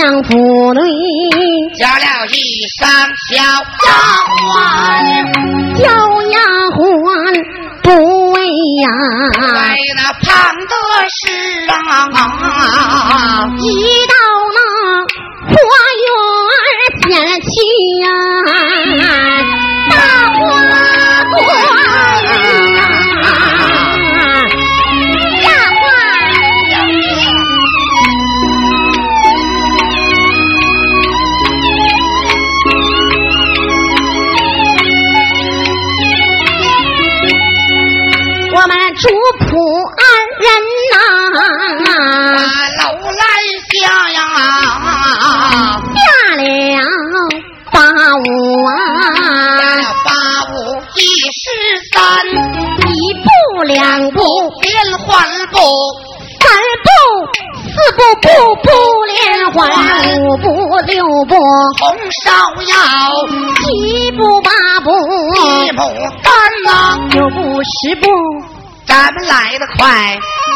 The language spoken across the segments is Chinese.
汉江府内，叫了一声小丫鬟，小丫鬟不为呀，为那胖的是啊，一到那花园前去呀，红芍药，七步八步一步干呐，九步十步，咱们来得快，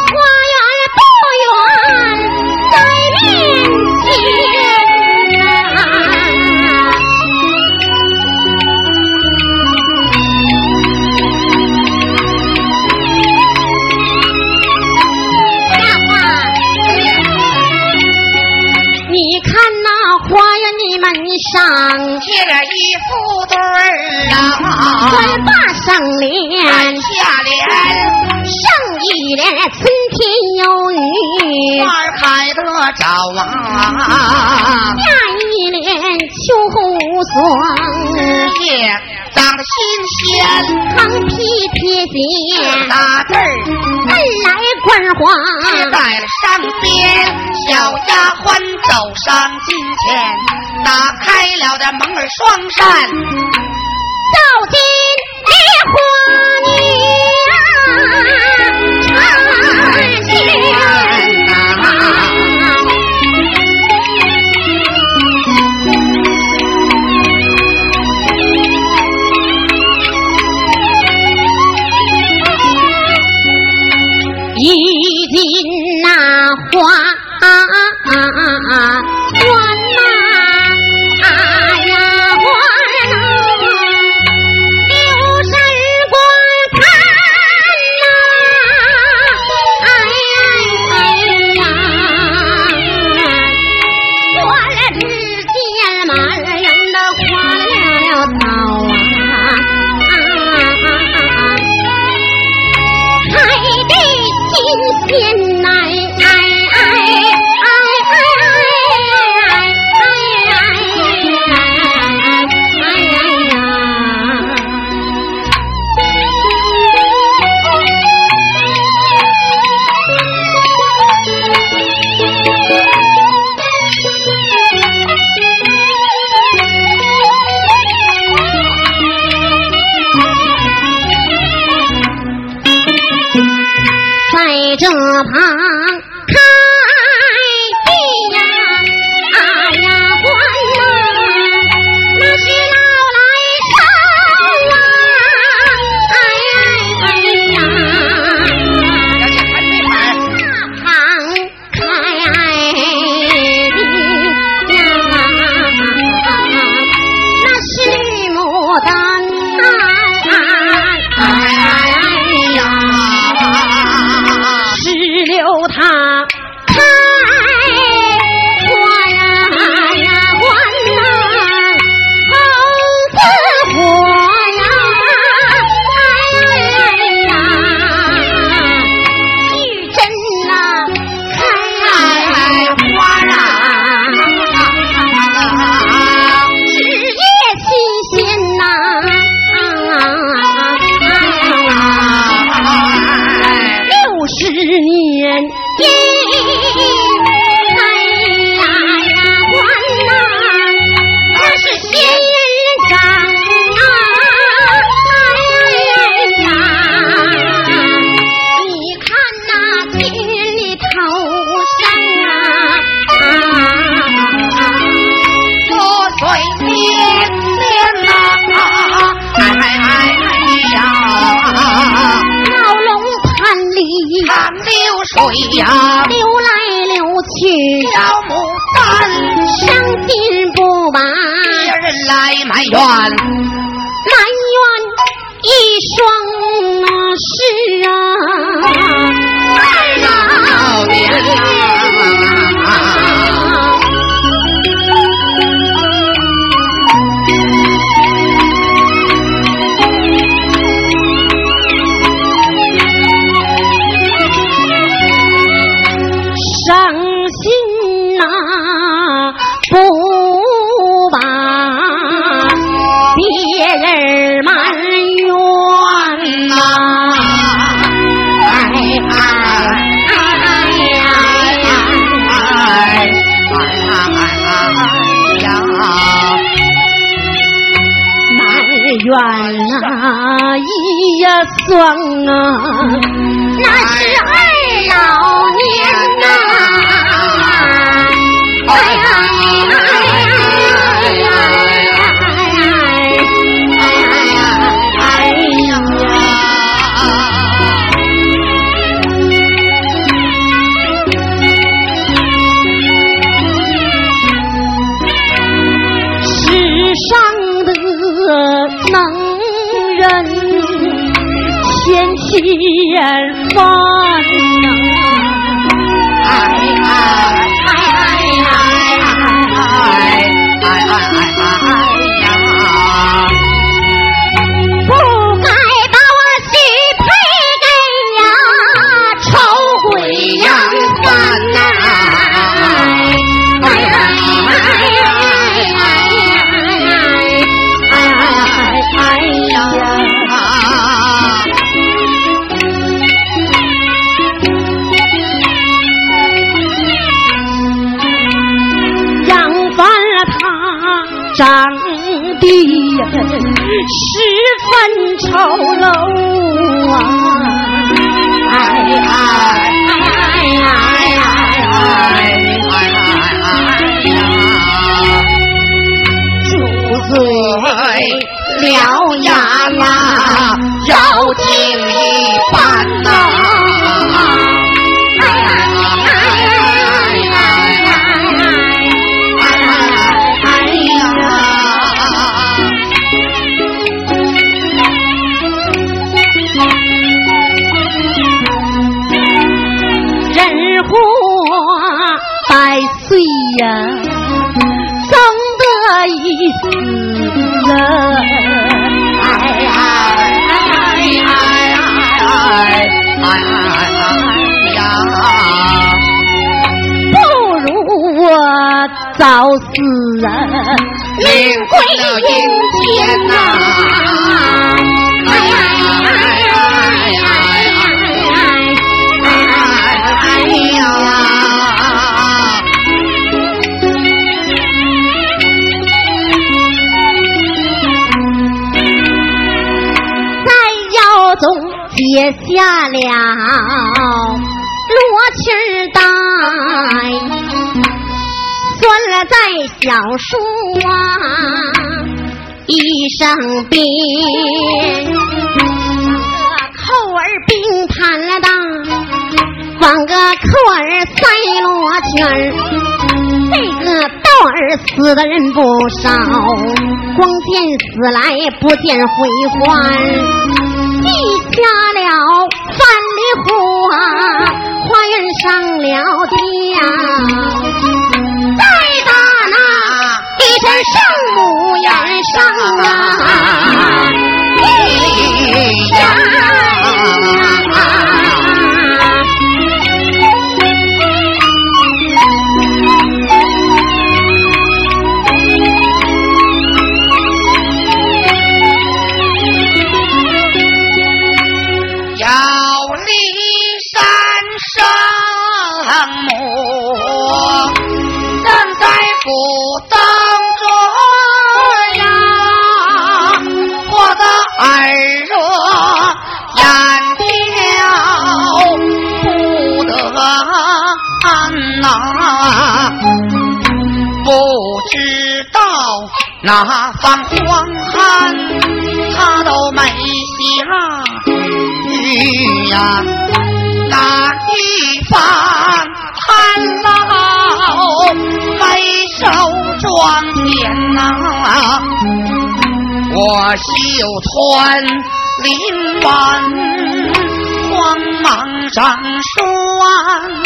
花园不远在面前官把上联，下联，上一联春天有雨，花开得早啊，下一联秋后无霜，叶长得新鲜，旁皮撇写，大字儿恩来关花，在了上边，小丫鬟走上近前，打开了这门儿双扇，走进一长得十分丑陋啊！哎哎哎哎哎哎哎呀！住嘴獠牙啦，要呀，生得一死了！哎呀哎呀哎哎哎呀！不如我早死人，命归阴间呐！哎呀哎呀哎哎呀！结下了罗裙带，拴了在小树啊一声鞭，扣儿并盘了当，放个扣儿赛罗圈儿，这个道儿死的人不少，光见死来不见回还。记下了范蠡湖啊，花园上了吊，再打那一身圣母院上啊，呀。哪方荒寒他都没下雨呀哪一方旱涝没收庄稼呐我绣穿林晚慌忙上霜啊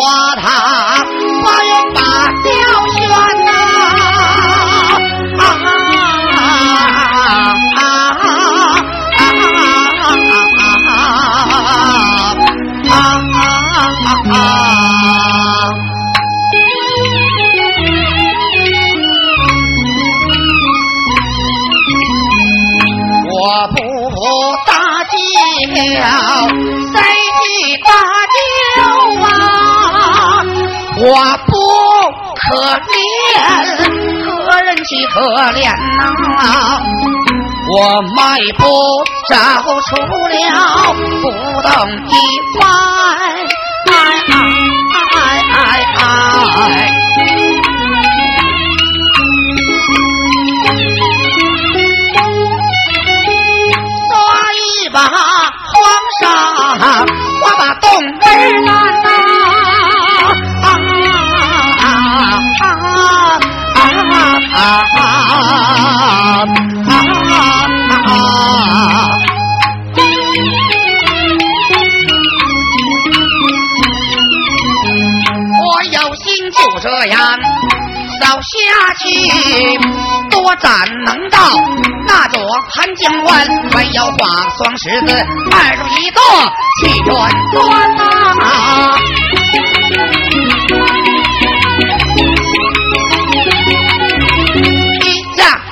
花塔花园把吊悬呐，啊啊啊啊！我不大叫，我不可怜，何人岂可怜呐？我迈步走出了不动一番，哎哎哎哎！抓一把黄沙，我把洞门拦啊啊啊！我有心就这样走下去，多斩能到那座盘江关，没有画双十字，二如一座七元端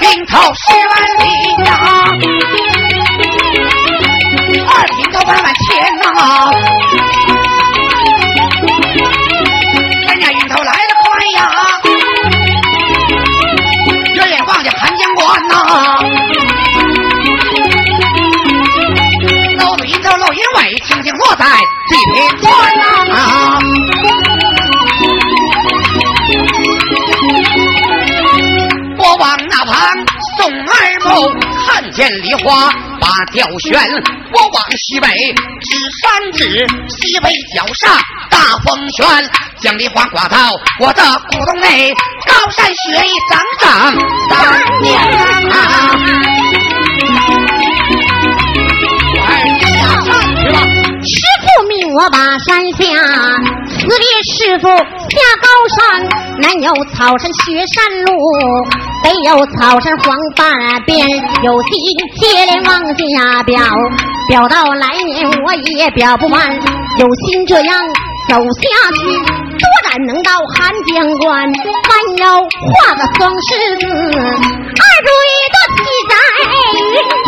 呐。头十万里呀，二品头百万千呐，人家云头来得快呀，远远望见盘江关呐，露着云头老云尾，轻轻落在地平川呐。见梨花把吊悬，我往西北指三指，西北角上大风旋，将梨花刮到我的古洞内，高山雪一整整三年啊！师傅命我把山下。此别师傅下高山，南有草山雪山路，北有草山黄半边，有心接连往下表，表到来年我也表不完，有心这样走下去，多然能到寒江关，弯腰画个双狮子，二追的骑在云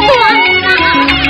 端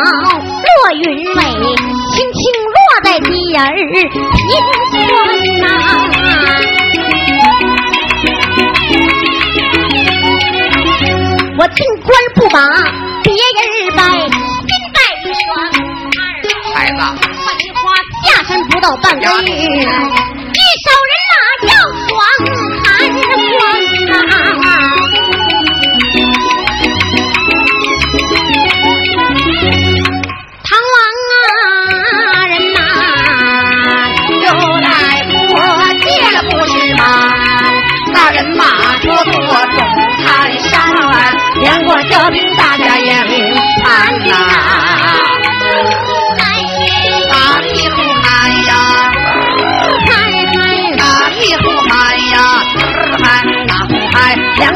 落云尾，轻轻落在地儿平川呐。我进官不把别人拜，心拜一双孩子。下山不到半个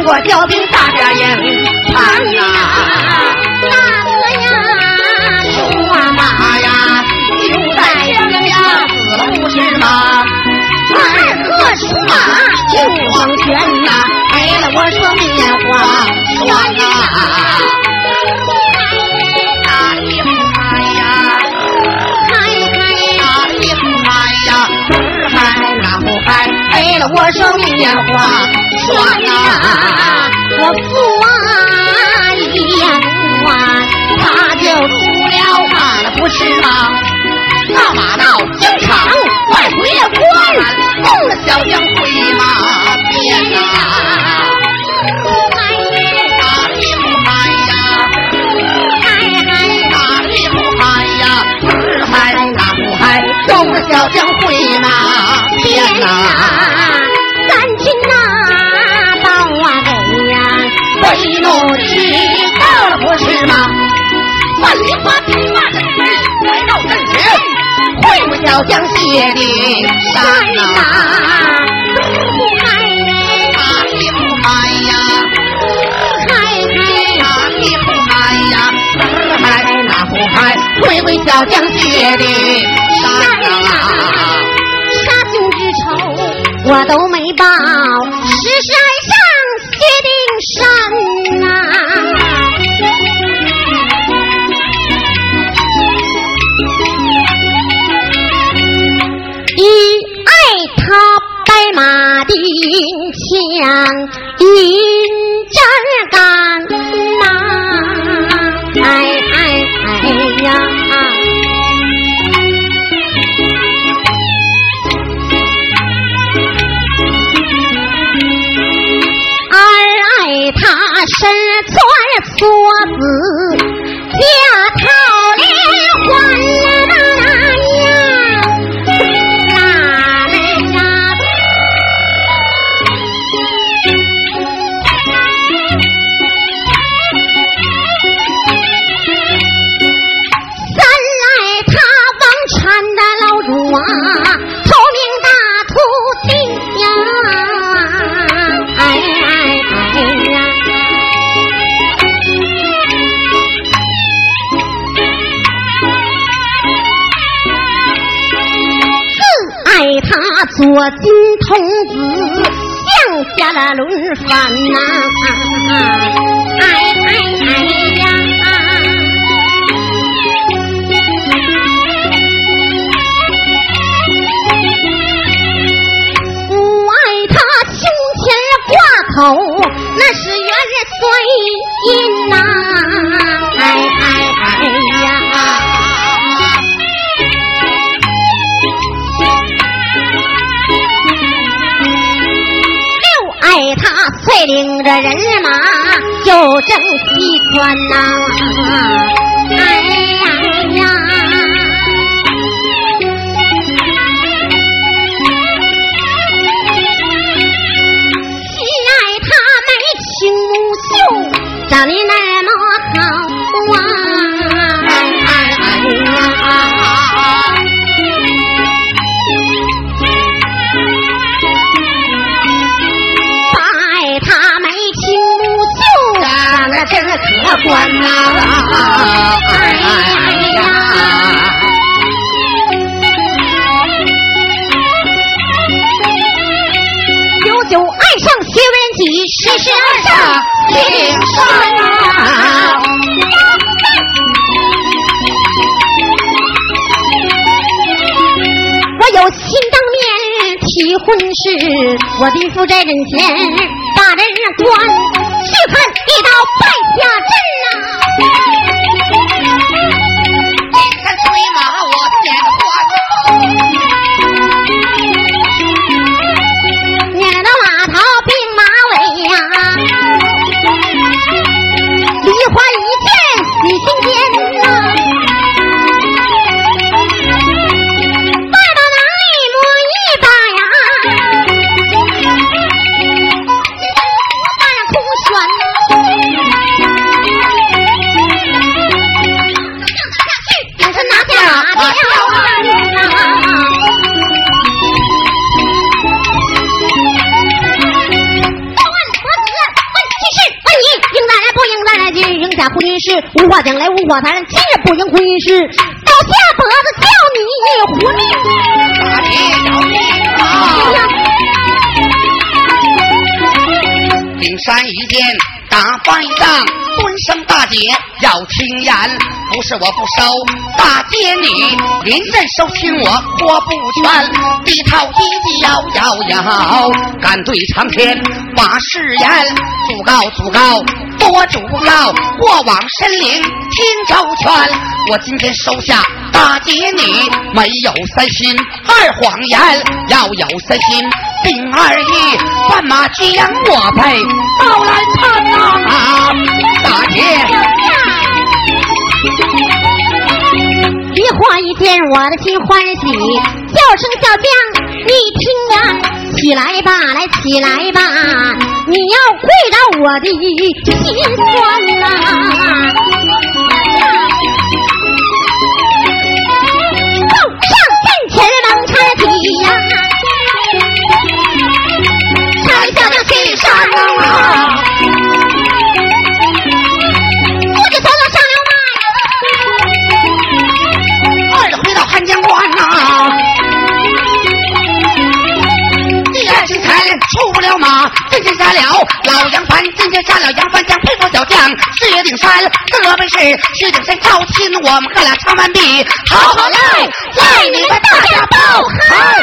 我调兵大家营盘呀，大哥呀，说马呀，就在江下死了不是吗？二哥出马就往前呐，给了我说面花啊，我说面花双啊，我父啊一言完，他就出了马了不是吗？大马到京场快回了关，送了小将回马鞭呐。哪里不嗨呀？嗨嗨，哪里不嗨呀？儿嗨哪不嗨？送了小将回马鞭呐。知道了不是吗？万里花披马阵势来到阵前，会不小将谢的山呐、嗨哪里不嗨呀？嗨嗨，哪里银针杆呐、哎哎哎呀！二爱他身穿梭子，家套连环左金童子，降下了轮番呐，哎青山啊！我有心当面提婚事，我的父在人前把人关，去看一刀败下阵话讲来无话谈，今日不应婚姻事，到下脖子叫你婚。大姐要命啊！顶山一见打翻一仗，尊声大姐要听言，不是我不收大姐你，临阵收听我活不全，低头一摇摇摇，敢对苍天把誓言，祖告祖告多主要，过往神灵听周全，我今天收下大姐你，没有三心二谎言，要有三心。兵二一，斑马将我配到来看呐，大姐。一话一见，我的心欢喜，叫声小将，你听呀，起来吧，来起来吧，你要跪到我的心酸呐。走上阵前能插旗呀，拆小将心上啊。今天杀了老杨帆今天杀了杨帆将配合小将四月顶山这罗本是石顶山招亲我们哥俩唱完毕好好来来你们大家报好